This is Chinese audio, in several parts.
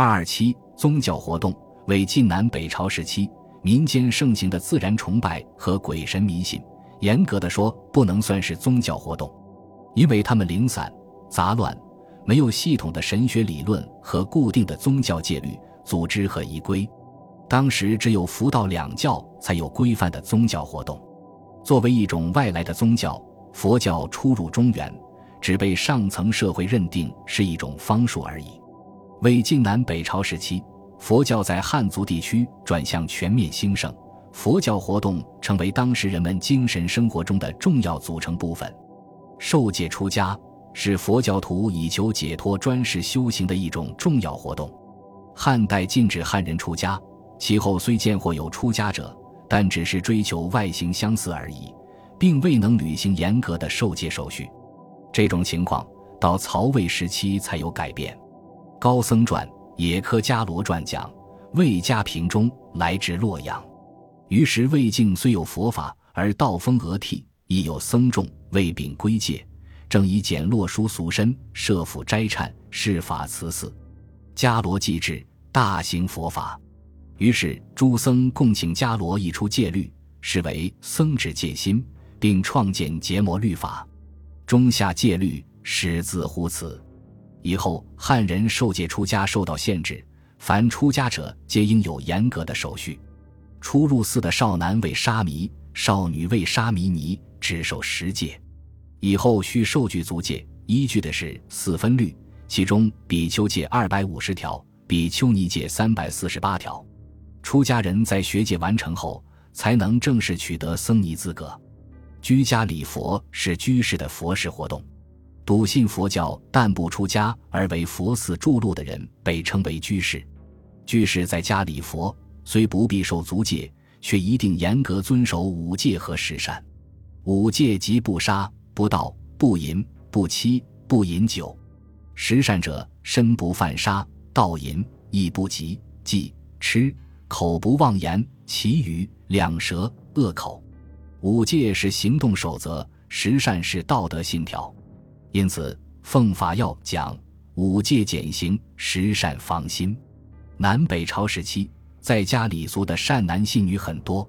二二七宗教活动为晋南北朝时期民间盛行的自然崇拜和鬼神迷信，严格的说不能算是宗教活动，因为他们零散杂乱，没有系统的神学理论和固定的宗教戒律、组织和仪规。当时只有佛道两教才有规范的宗教活动。作为一种外来的宗教，佛教初入中原，只被上层社会认定是一种方术而已。魏晋南北朝时期，佛教在汉族地区转向全面兴盛，佛教活动成为当时人们精神生活中的重要组成部分。受戒出家是佛教徒以求解脱专事修行的一种重要活动。汉代禁止汉人出家，其后虽见或有出家者。但只是追求外形相似而已，并未能履行严格的受戒手续。这种情况到曹魏时期才有改变。高僧传《野科伽罗传》讲，魏家平中来至洛阳，于是魏境虽有佛法，而道风俄替，亦有僧众，未秉归戒，正以简落书俗身，设府斋忏，施法慈寺。迦罗既至，大行佛法。于是，诸僧共请迦罗一出戒律，是为僧制戒心，并创建结魔律法，中下戒律始自乎此。以后汉人受戒出家受到限制，凡出家者皆应有严格的手续。初入寺的少男为沙弥，少女为沙弥尼，只受十戒。以后需受具足戒，依据的是四分律，其中比丘戒二百五十条，比丘尼戒三百四十八条。出家人在学戒完成后，才能正式取得僧尼资格。居家礼佛是居士的佛事活动。笃信佛教但不出家而为佛寺筑路的人，被称为居士。居士在家礼佛，虽不必受足戒，却一定严格遵守五戒和十善。五戒即不杀、不盗、不淫、不欺、不饮酒；十善者，身不犯杀、盗淫、亦不及、忌、吃。口不妄言，其余两舌恶口，五戒是行动守则，十善是道德信条。因此，奉法要讲五戒减刑，十善防心。南北朝时期，在家礼俗的善男信女很多。《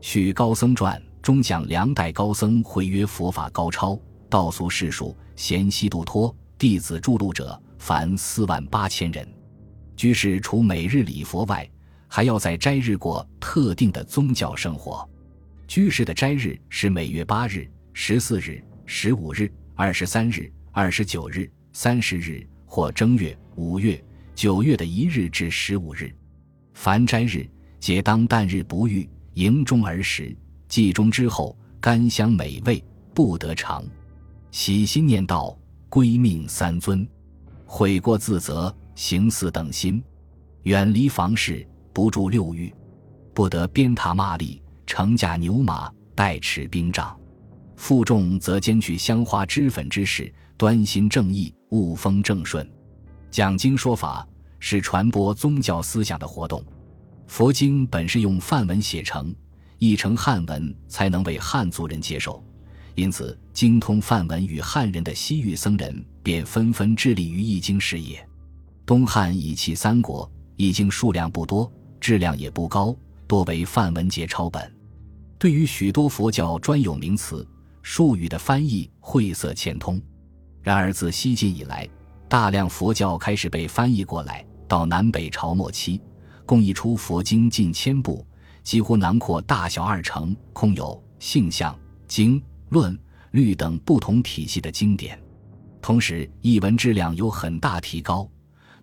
续高僧传》中讲，梁代高僧会约佛法高超，道俗世俗，贤悉度脱，弟子筑路者，凡四万八千人。居士除每日礼佛外，还要在斋日过特定的宗教生活。居士的斋日是每月八日、十四日、十五日、二十三日、二十九日、三十日，或正月、五月、九月的一日至十五日。凡斋日，皆当旦日不遇，迎中而食，祭中之后，甘香美味，不得尝。喜心念道，归命三尊，悔过自责，行四等心，远离房事。不住六欲，不得鞭挞骂力，乘驾牛马，带持兵杖。负重则兼具香花脂粉之事，端心正义，物风正顺。讲经说法是传播宗教思想的活动。佛经本是用梵文写成，译成汉文才能为汉族人接受，因此精通梵文与汉人的西域僧人便纷纷致力于译经事业。东汉以其三国，译经数量不多。质量也不高，多为梵文节抄本。对于许多佛教专有名词、术语的翻译晦涩欠通。然而自西晋以来，大量佛教开始被翻译过来。到南北朝末期，共译出佛经近千部，几乎囊括大小二乘、空有、性相、经、论、律等不同体系的经典。同时，译文质量有很大提高，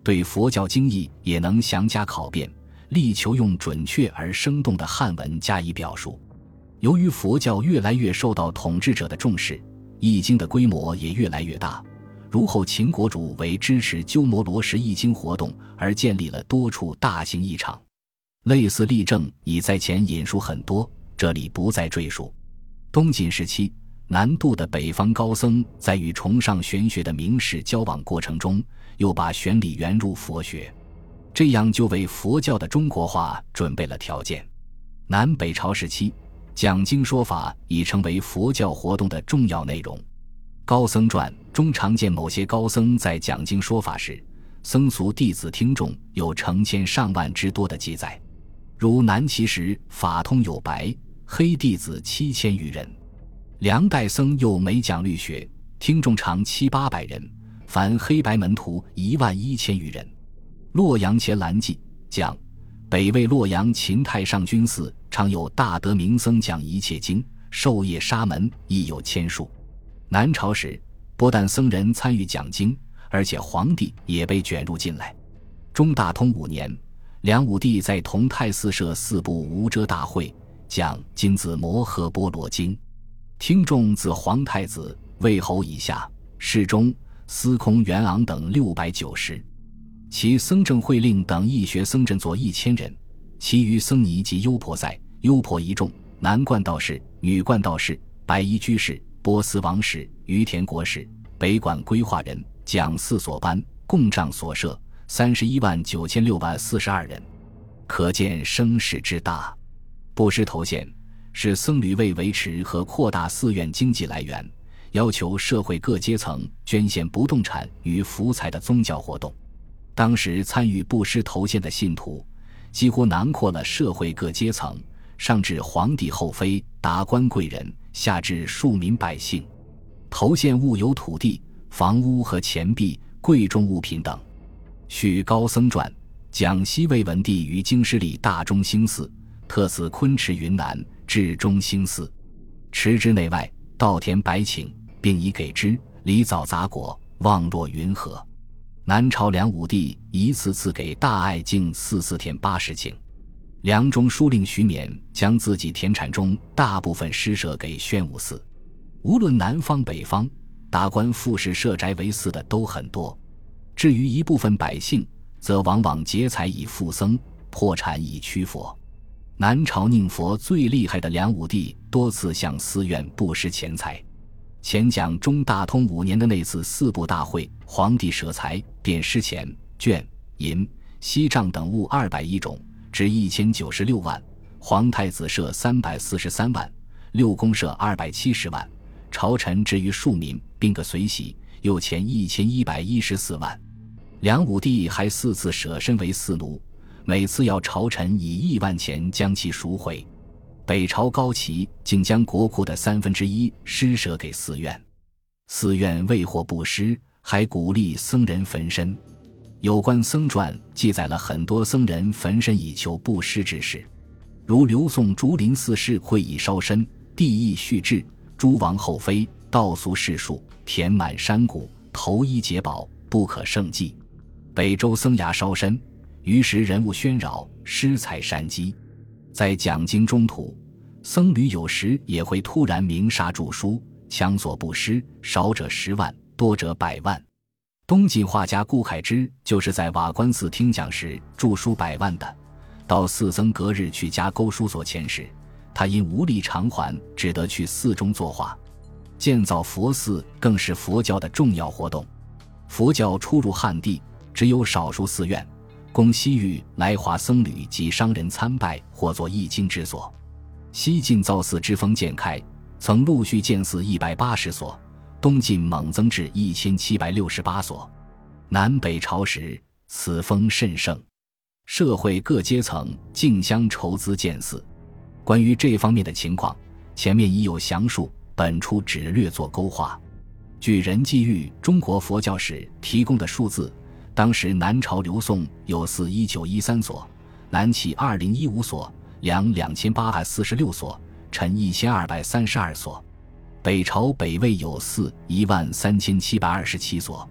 对佛教经义也能详加考辨。力求用准确而生动的汉文加以表述。由于佛教越来越受到统治者的重视，易经的规模也越来越大。如后秦国主为支持鸠摩罗什易经活动而建立了多处大型义场，类似例证已在前引述很多，这里不再赘述。东晋时期，南渡的北方高僧在与崇尚玄学的名士交往过程中，又把玄理圆入佛学。这样就为佛教的中国化准备了条件。南北朝时期，讲经说法已成为佛教活动的重要内容。高僧传中常见某些高僧在讲经说法时，僧俗弟子听众有成千上万之多的记载。如南齐时，法通有白黑弟子七千余人；梁代僧又每讲律学，听众长七八百人，凡黑白门徒一万一千余人。洛阳前蓝记讲，北魏洛阳秦太上君寺常有大德名僧讲一切经，授业沙门亦有千数。南朝时，不但僧人参与讲经。而且皇帝也被卷入进来。中大通五年，梁武帝在同泰寺设四部无遮大会，讲《金子摩诃波罗经》，听众自皇太子、魏侯以下，侍中、司空元昂等六百九十。其僧正会令等义学僧正作一千人，其余僧尼及优婆塞、优婆夷众，男冠道士、女冠道士、白衣居士、波斯王室、于田国士、北管规划人。讲四所班，共帐所设三十一万九千六百四十二人，可见声势之大。布施头衔是僧侣为维持和扩大寺院经济来源，要求社会各阶层捐献不动产与福财的宗教活动。当时参与布施头衔的信徒，几乎囊括了社会各阶层，上至皇帝后妃、达官贵人，下至庶民百姓。头衔物有土地。房屋和钱币、贵重物品等。续高僧传，讲西魏文帝于京师立大中兴寺，特赐昆池云南至中兴寺，池之内外稻田百顷，并以给之梨枣杂果，望若云河。南朝梁武帝一次次给大爱敬四四田八十顷，梁中书令徐勉将自己田产中大部分施舍给宣武寺。无论南方北方。达官富士设宅为寺的都很多，至于一部分百姓，则往往劫财以富僧，破产以驱佛。南朝宁佛最厉害的梁武帝，多次向寺院布施钱财。前讲中大通五年的那次四部大会，皇帝舍财便施钱、绢、银、锡杖等物二百亿种，值一千九十六万；皇太子设三百四十三万，六宫设二百七十万。朝臣至于庶民，并各随喜，又钱一千一百一十四万。梁武帝还四次舍身为寺奴，每次要朝臣以亿万钱将其赎回。北朝高齐竟将国库的三分之一施舍给寺院，寺院未获布施，还鼓励僧人焚身。有关僧传记载了很多僧人焚身以求布施之事，如刘宋竹林寺事会以烧身，地意续志。诸王后妃道俗世数，填满山谷，投衣解宝，不可胜计。北周僧牙烧身，于时人物喧扰，失财山积。在讲经中途，僧侣有时也会突然鸣沙著书，强索布施，少者十万，多者百万。东晋画家顾恺之就是在瓦官寺听讲时著书百万的。到寺僧隔日去家勾书所钱时。他因无力偿还，只得去寺中作画。建造佛寺更是佛教的重要活动。佛教初入汉地，只有少数寺院供西域来华僧侣及商人参拜或作译经之所。西晋造寺之风渐开，曾陆续建寺一百八十所，东晋猛增至一千七百六十八所。南北朝时，此风甚盛，社会各阶层竞相筹资建寺。关于这方面的情况，前面已有详述，本初只略作勾画。据任继玉《中国佛教史》提供的数字，当时南朝刘宋有寺一九一三所，南齐二零一五所，梁两千八百四十六所，陈一千二百三十二所。北朝北魏有寺一万三千七百二十七所。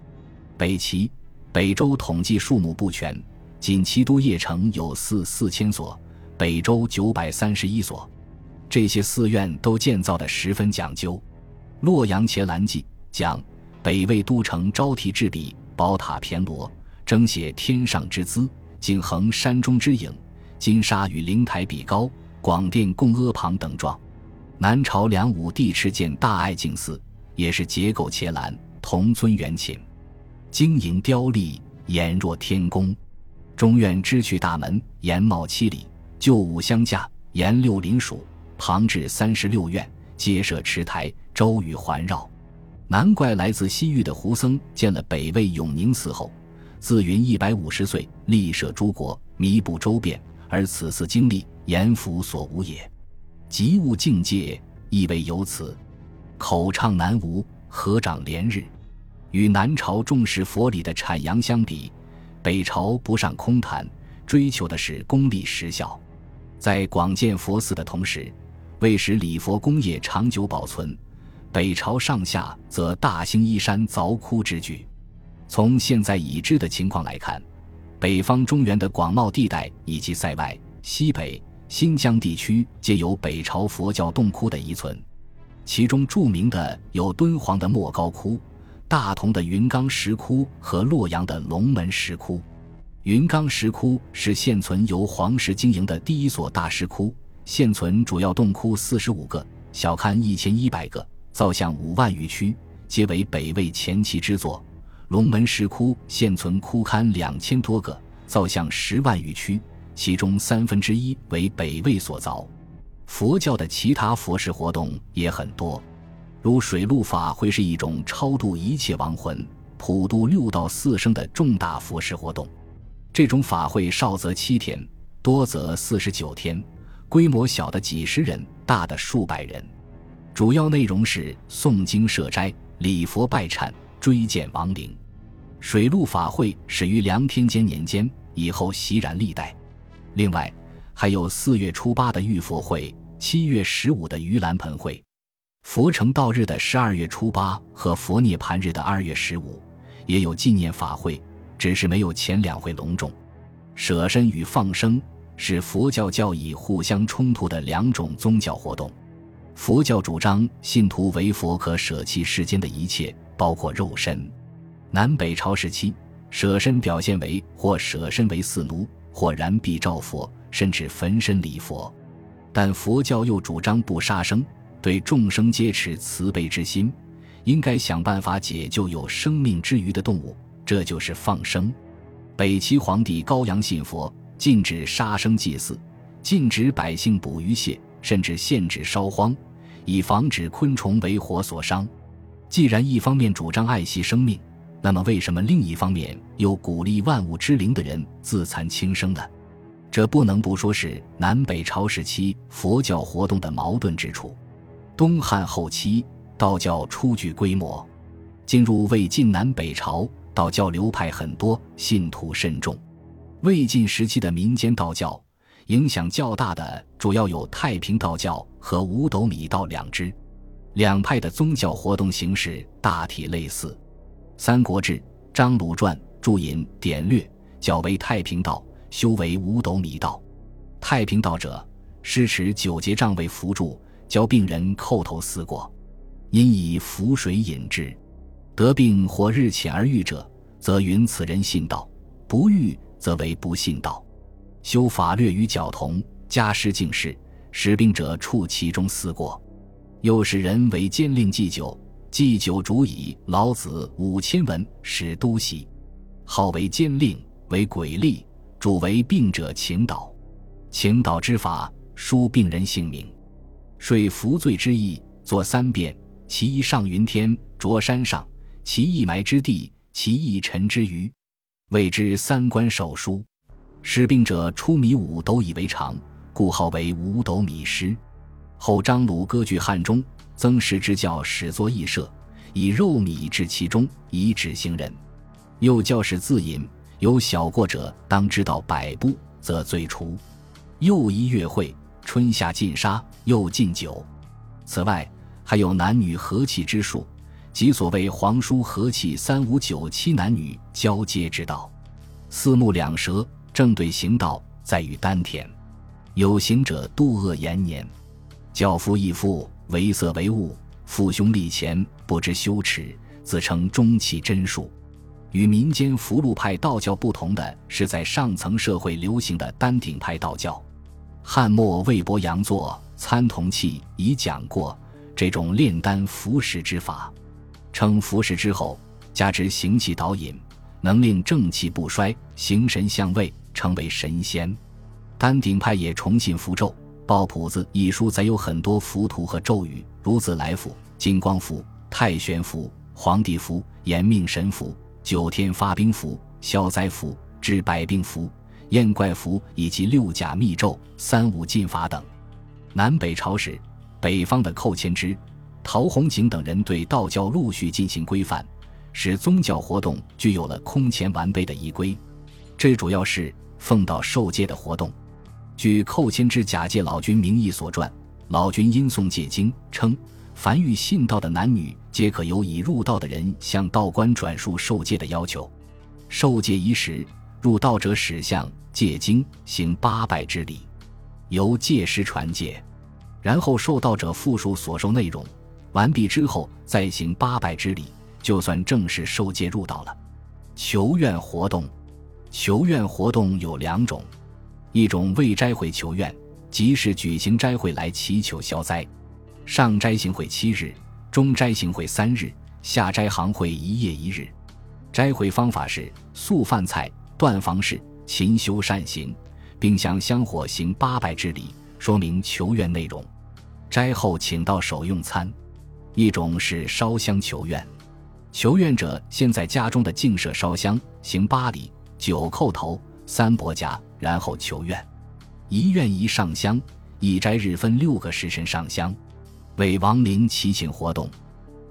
北齐、北周统计数目不全，仅齐都邺城有寺四千所。北周九百三十一所，这些寺院都建造的十分讲究。洛阳伽蓝记讲北魏都城招提制笔，宝塔骈罗，征写天上之姿，景衡山中之影，金沙与灵台比高，广殿共阿旁等状。南朝梁武帝敕建大爱敬寺，也是结构伽蓝，铜尊圆寝，晶莹雕立，俨若天宫。中院支去大门，檐帽七里。旧五相架，沿六邻属，旁至三十六院，皆设池台，周宇环绕。难怪来自西域的胡僧见了北魏永宁寺后，自云一百五十岁，立摄诸国，弥补周遍，而此次经历，言福所无也。极物境界，亦为由此。口唱南无，合掌连日。与南朝重视佛理的阐扬相比，北朝不上空谈，追求的是功利实效。在广建佛寺的同时，为使礼佛工业长久保存，北朝上下则大兴依山凿窟之举。从现在已知的情况来看，北方中原的广袤地带以及塞外、西北、新疆地区皆有北朝佛教洞窟的遗存，其中著名的有敦煌的莫高窟、大同的云冈石窟和洛阳的龙门石窟。云冈石窟是现存由皇室经营的第一所大石窟，现存主要洞窟四十五个，小龛一千一百个，造像五万余躯，皆为北魏前期之作。龙门石窟现存窟龛两千多个，造像十万余躯，其中三分之一为北魏所凿。佛教的其他佛事活动也很多，如水陆法会是一种超度一切亡魂、普度六道四生的重大佛事活动。这种法会少则七天，多则四十九天，规模小的几十人，大的数百人。主要内容是诵经设斋、礼佛拜忏、追荐亡灵。水陆法会始于梁天监年间，以后袭然历代。另外，还有四月初八的浴佛会，七月十五的盂兰盆会，佛成道日的十二月初八和佛涅盘日的二月十五，也有纪念法会，只是没有前两会隆重。舍身与放生是佛教教义互相冲突的两种宗教活动。佛教主张信徒为佛可舍弃世间的一切，包括肉身。南北朝时期，舍身表现为或舍身为四奴，或燃臂照佛，甚至焚身礼佛。但佛教又主张不杀生，对众生皆持慈悲之心，应该想办法解救有生命之余的动物，这就是放生。北齐皇帝高阳信佛，禁止杀生祭祀，禁止百姓捕鱼蟹，甚至限制烧荒，以防止昆虫为火所伤。既然一方面主张爱惜生命，那么，为什么另一方面又鼓励万物之灵的人自残轻生呢？这不能不说是南北朝时期佛教活动的矛盾之处。东汉后期，道教初具规模；进入魏晋南北朝，道教流派很多，信徒甚众。魏晋时期的民间道教影响较大的，主要有太平道教和五斗米道两支。两派的宗教活动形式大体类似。《三国志·张鲁传》注引典略，较为太平道，修为五斗米道。太平道者，施持九节杖为符柱，教病人叩头思过，因以符水引之。得病或日浅而愈者，则云此人信道；不愈，则为不信道。修法略与角同，加施敬事，使病者处其中四过。又使人为监令祭酒。祭酒主以老子五千文使都袭，号为监令，为鬼吏，主为病者请导，请导之法，书病人姓名，说服罪之意，作三遍。其一上云天，着山上；其一埋之地，其一沉之余，谓之三官手书。使病者出米五斗以为常，故号为五斗米师。后张鲁割据汉中。曾氏之教始作义社，以肉米置其中，以指行人。又教使自饮，有小过者，当知道百步，则罪除。又一月会，春夏禁杀，又禁酒。此外，还有男女和气之术，即所谓皇叔和气三五九七男女交接之道。四目两舌，正对行道，在于丹田。有行者度恶延年，教夫义父。为色为物，父兄立前，不知羞耻，自称中气真术。与民间福禄派道教不同的是，在上层社会流行的丹顶派道教。汉末魏伯阳作《参同契》已讲过这种炼丹服食之法，称服食之后加之行气导引，能令正气不衰，形神相位，称为神仙。丹顶派也崇信符咒。《报谱子》一书载有很多符图和咒语，如自来符、金光符、太玄符、皇帝符、延命神符、九天发兵符、消灾符、治百病符、燕怪符以及六甲密咒、三五禁法等。南北朝时，北方的寇谦之、陶弘景等人对道教陆续进行规范，使宗教活动具有了空前完备的仪规。这主要是奉道受戒的活动。据寇谦之假借老君名义所传，老君因诵戒经称。凡欲信道的男女，皆可由已入道的人向道观转述受戒的要求。受戒仪时，入道者始向戒经行八拜之礼，由戒师传戒，然后受道者复述所受内容。完毕之后，再行八拜之礼，就算正式受戒入道了。求愿活动，求愿活动有两种，一种为斋会求愿，即是举行斋会来祈求消灾。上斋行会七日，中斋行会三日，下斋行会一夜一日。斋会方法是素饭菜，断房事，勤修善行，并向香火行八拜之礼，说明求愿内容。斋后请到手用餐。一种是烧香求愿，求愿者先在家中的净舍烧香，行八礼，九叩头，三伯家，然后求愿。一愿一上香，一斋日分六个时辰上香。为亡灵祈请活动，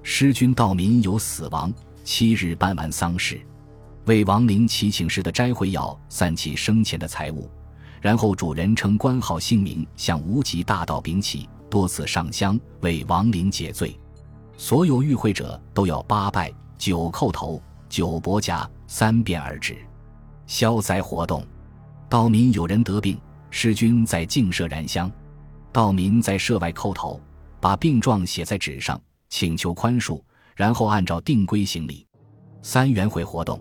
师君道民有死亡，七日办完丧事。为亡灵祈请时的斋会要散起生前的财物，然后主人称官号姓名，向无极大道禀起，多次上香为亡灵解罪。所有与会者都要八拜九叩头九伯夹三遍而止。消灾活动，道民有人得病，失君在净舍燃香，道民在舍外叩头。把病状写在纸上，请求宽恕，然后按照定规行礼。三元会活动，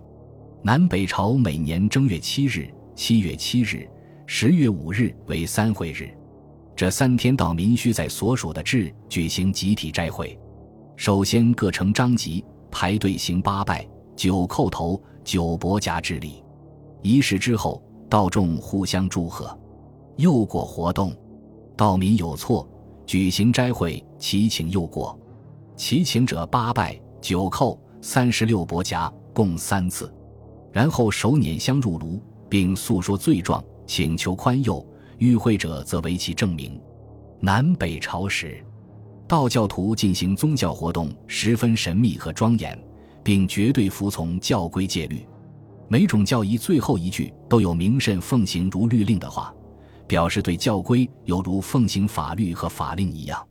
南北朝每年正月七日、七月七日、十月五日为三会日，这三天道民需在所属的治举行集体斋会。首先各成章集，排队行八拜、九叩头、九伯夹之礼。仪式之后，道众互相祝贺。又过活动，道民有错。举行斋会，祈请又过，祈请者八拜九叩三十六伯夹，共三次，然后手捻香入炉，并诉说罪状，请求宽宥。与会者则为其证明。南北朝时，道教徒进行宗教活动十分神秘和庄严，并绝对服从教规戒律。每种教义最后一句都有“明慎奉行如律令”的话。表示对教规犹如奉行法律和法令一样。